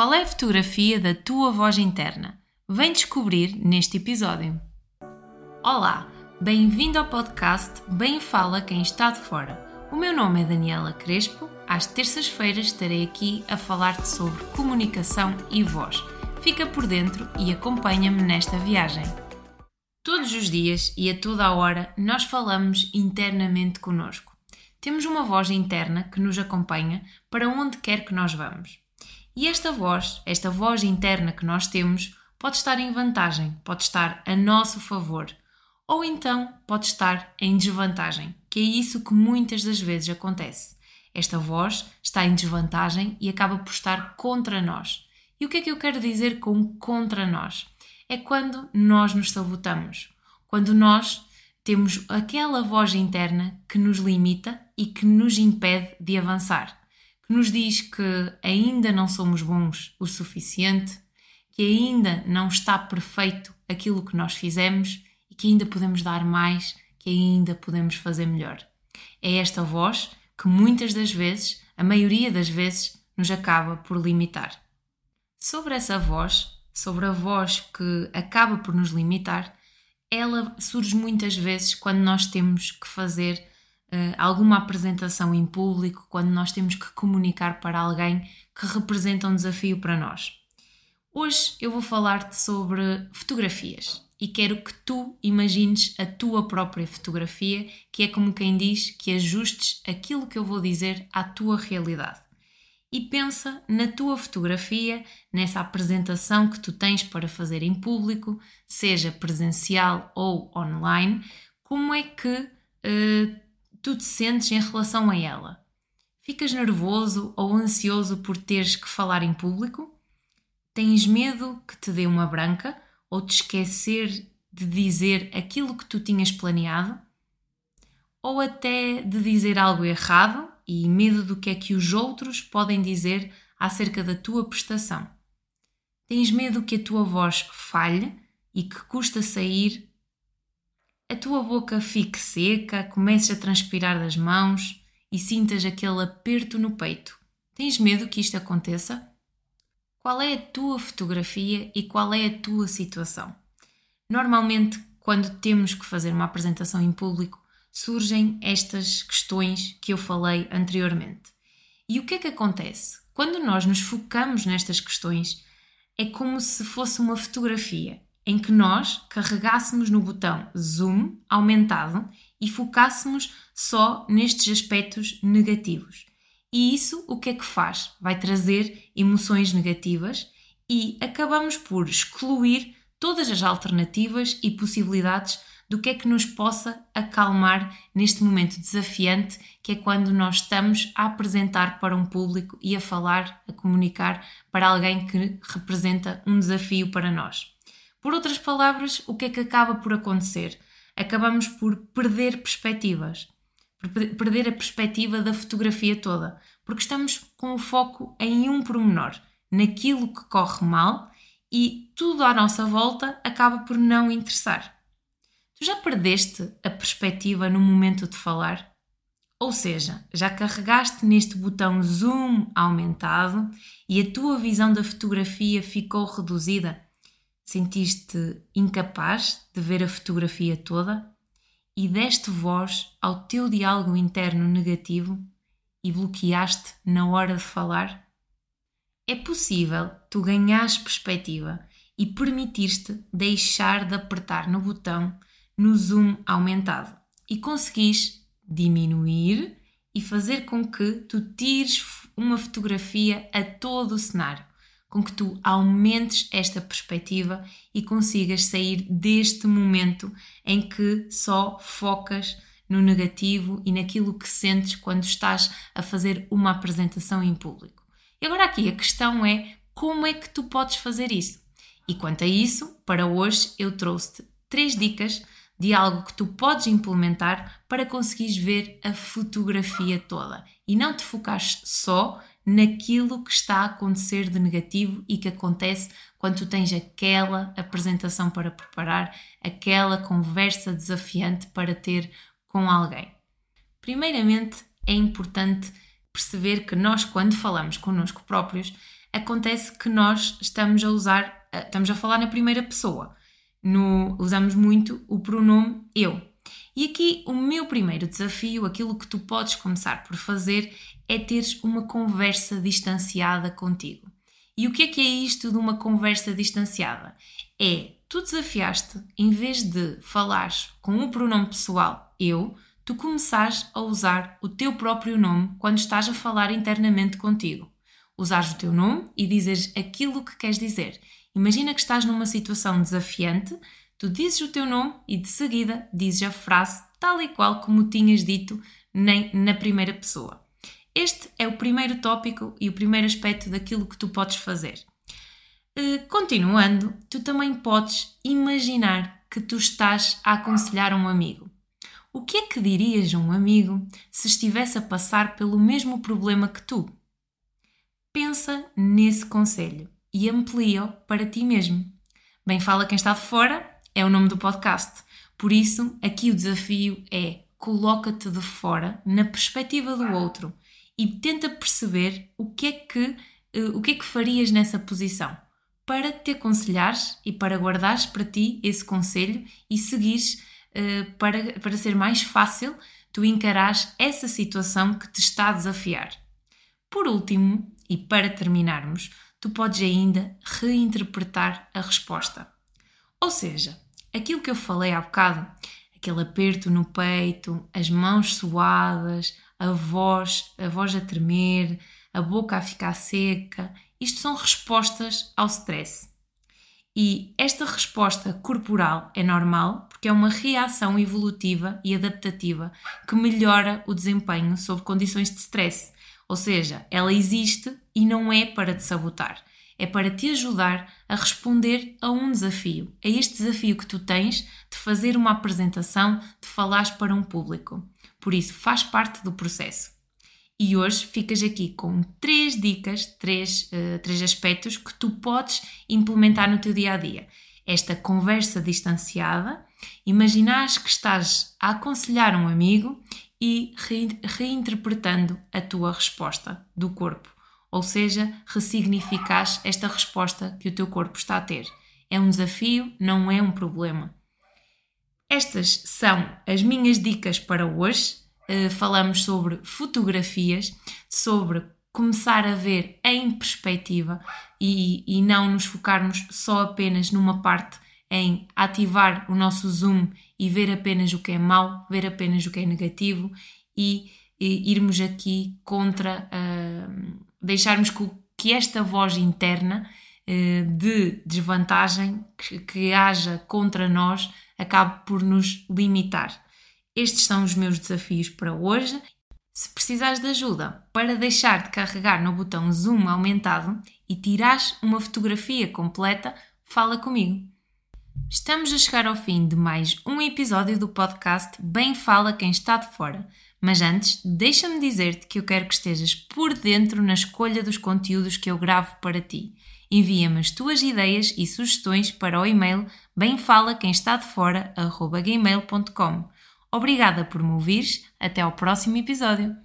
Qual é a fotografia da tua voz interna? Vem descobrir neste episódio. Olá, bem-vindo ao podcast Bem Fala Quem Está de Fora. O meu nome é Daniela Crespo. Às terças-feiras estarei aqui a falar-te sobre comunicação e voz. Fica por dentro e acompanha-me nesta viagem. Todos os dias e a toda a hora nós falamos internamente conosco. Temos uma voz interna que nos acompanha para onde quer que nós vamos. E esta voz, esta voz interna que nós temos, pode estar em vantagem, pode estar a nosso favor, ou então pode estar em desvantagem, que é isso que muitas das vezes acontece. Esta voz está em desvantagem e acaba por estar contra nós. E o que é que eu quero dizer com contra nós? É quando nós nos sabotamos, quando nós temos aquela voz interna que nos limita e que nos impede de avançar nos diz que ainda não somos bons o suficiente, que ainda não está perfeito aquilo que nós fizemos e que ainda podemos dar mais, que ainda podemos fazer melhor. É esta voz que muitas das vezes, a maioria das vezes, nos acaba por limitar. Sobre essa voz, sobre a voz que acaba por nos limitar, ela surge muitas vezes quando nós temos que fazer alguma apresentação em público, quando nós temos que comunicar para alguém que representa um desafio para nós. Hoje eu vou falar-te sobre fotografias e quero que tu imagines a tua própria fotografia, que é como quem diz que ajustes aquilo que eu vou dizer à tua realidade. E pensa na tua fotografia, nessa apresentação que tu tens para fazer em público, seja presencial ou online, como é que uh, tu te sentes em relação a ela? Ficas nervoso ou ansioso por teres que falar em público? Tens medo que te dê uma branca ou te esquecer de dizer aquilo que tu tinhas planeado? Ou até de dizer algo errado e medo do que é que os outros podem dizer acerca da tua prestação? Tens medo que a tua voz falhe e que custa sair a tua boca fique seca, comeces a transpirar das mãos e sintas aquele aperto no peito. Tens medo que isto aconteça? Qual é a tua fotografia e qual é a tua situação? Normalmente, quando temos que fazer uma apresentação em público, surgem estas questões que eu falei anteriormente. E o que é que acontece? Quando nós nos focamos nestas questões, é como se fosse uma fotografia em que nós carregássemos no botão zoom aumentado e focássemos só nestes aspectos negativos. E isso o que é que faz? Vai trazer emoções negativas e acabamos por excluir todas as alternativas e possibilidades do que é que nos possa acalmar neste momento desafiante que é quando nós estamos a apresentar para um público e a falar, a comunicar para alguém que representa um desafio para nós. Por outras palavras, o que é que acaba por acontecer? Acabamos por perder perspectivas, perder a perspectiva da fotografia toda, porque estamos com o foco em um pormenor, naquilo que corre mal e tudo à nossa volta acaba por não interessar. Tu já perdeste a perspectiva no momento de falar? Ou seja, já carregaste neste botão zoom aumentado e a tua visão da fotografia ficou reduzida? Sentiste incapaz de ver a fotografia toda e deste voz ao teu diálogo interno negativo e bloqueaste na hora de falar? É possível tu ganhares perspectiva e permitir-te deixar de apertar no botão no zoom aumentado e conseguis diminuir e fazer com que tu tires uma fotografia a todo o cenário com que tu aumentes esta perspectiva e consigas sair deste momento em que só focas no negativo e naquilo que sentes quando estás a fazer uma apresentação em público. E agora aqui a questão é como é que tu podes fazer isso? E quanto a isso, para hoje eu trouxe-te três dicas de algo que tu podes implementar para conseguires ver a fotografia toda e não te focares só naquilo que está a acontecer de negativo e que acontece quando tu tens aquela apresentação para preparar, aquela conversa desafiante para ter com alguém. Primeiramente, é importante perceber que nós, quando falamos connosco próprios, acontece que nós estamos a usar, estamos a falar na primeira pessoa. No, usamos muito o pronome eu. E aqui o meu primeiro desafio, aquilo que tu podes começar por fazer, é teres uma conversa distanciada contigo. E o que é que é isto de uma conversa distanciada? É tu desafiaste, em vez de falares com o pronome pessoal eu, tu começares a usar o teu próprio nome quando estás a falar internamente contigo. Usares o teu nome e dizeres aquilo que queres dizer. Imagina que estás numa situação desafiante, tu dizes o teu nome e de seguida dizes a frase tal e qual como tinhas dito nem na primeira pessoa. Este é o primeiro tópico e o primeiro aspecto daquilo que tu podes fazer. Eh, continuando, tu também podes imaginar que tu estás a aconselhar um amigo. O que é que dirias a um amigo se estivesse a passar pelo mesmo problema que tu? Pensa nesse conselho e amplia-o para ti mesmo. Bem fala quem está de fora é o nome do podcast. Por isso, aqui o desafio é coloca-te de fora na perspectiva do outro e tenta perceber o que é que eh, o que é que farias nessa posição para te aconselhares e para guardares para ti esse conselho e seguires uh, para, para ser mais fácil tu encarares essa situação que te está a desafiar. Por último, e para terminarmos, tu podes ainda reinterpretar a resposta. Ou seja, aquilo que eu falei há bocado, aquele aperto no peito, as mãos suadas, a voz, a voz a tremer, a boca a ficar seca isto são respostas ao stress. E esta resposta corporal é normal porque é uma reação evolutiva e adaptativa que melhora o desempenho sob condições de stress. Ou seja, ela existe e não é para te sabotar, é para te ajudar a responder a um desafio, a este desafio que tu tens de fazer uma apresentação, de falares para um público. Por isso, faz parte do processo. E hoje ficas aqui com três dicas, três, uh, três aspectos que tu podes implementar no teu dia a dia. Esta conversa distanciada, imaginares que estás a aconselhar um amigo e re reinterpretando a tua resposta do corpo, ou seja, ressignificares esta resposta que o teu corpo está a ter. É um desafio, não é um problema. Estas são as minhas dicas para hoje. Eh, falamos sobre fotografias, sobre começar a ver em perspectiva e, e não nos focarmos só apenas numa parte em ativar o nosso zoom e ver apenas o que é mau, ver apenas o que é negativo e, e irmos aqui contra, uh, deixarmos que, esta voz interna uh, de desvantagem que, que haja contra nós acabe por nos limitar. Estes são os meus desafios para hoje. Se precisares de ajuda para deixar de carregar no botão zoom aumentado e tirares uma fotografia completa, fala comigo. Estamos a chegar ao fim de mais um episódio do podcast Bem Fala Quem Está de Fora. Mas antes, deixa-me dizer-te que eu quero que estejas por dentro na escolha dos conteúdos que eu gravo para ti. Envia-me as tuas ideias e sugestões para o e-mail bemfalaquemestadefora.gmail.com Obrigada por me ouvires. Até ao próximo episódio.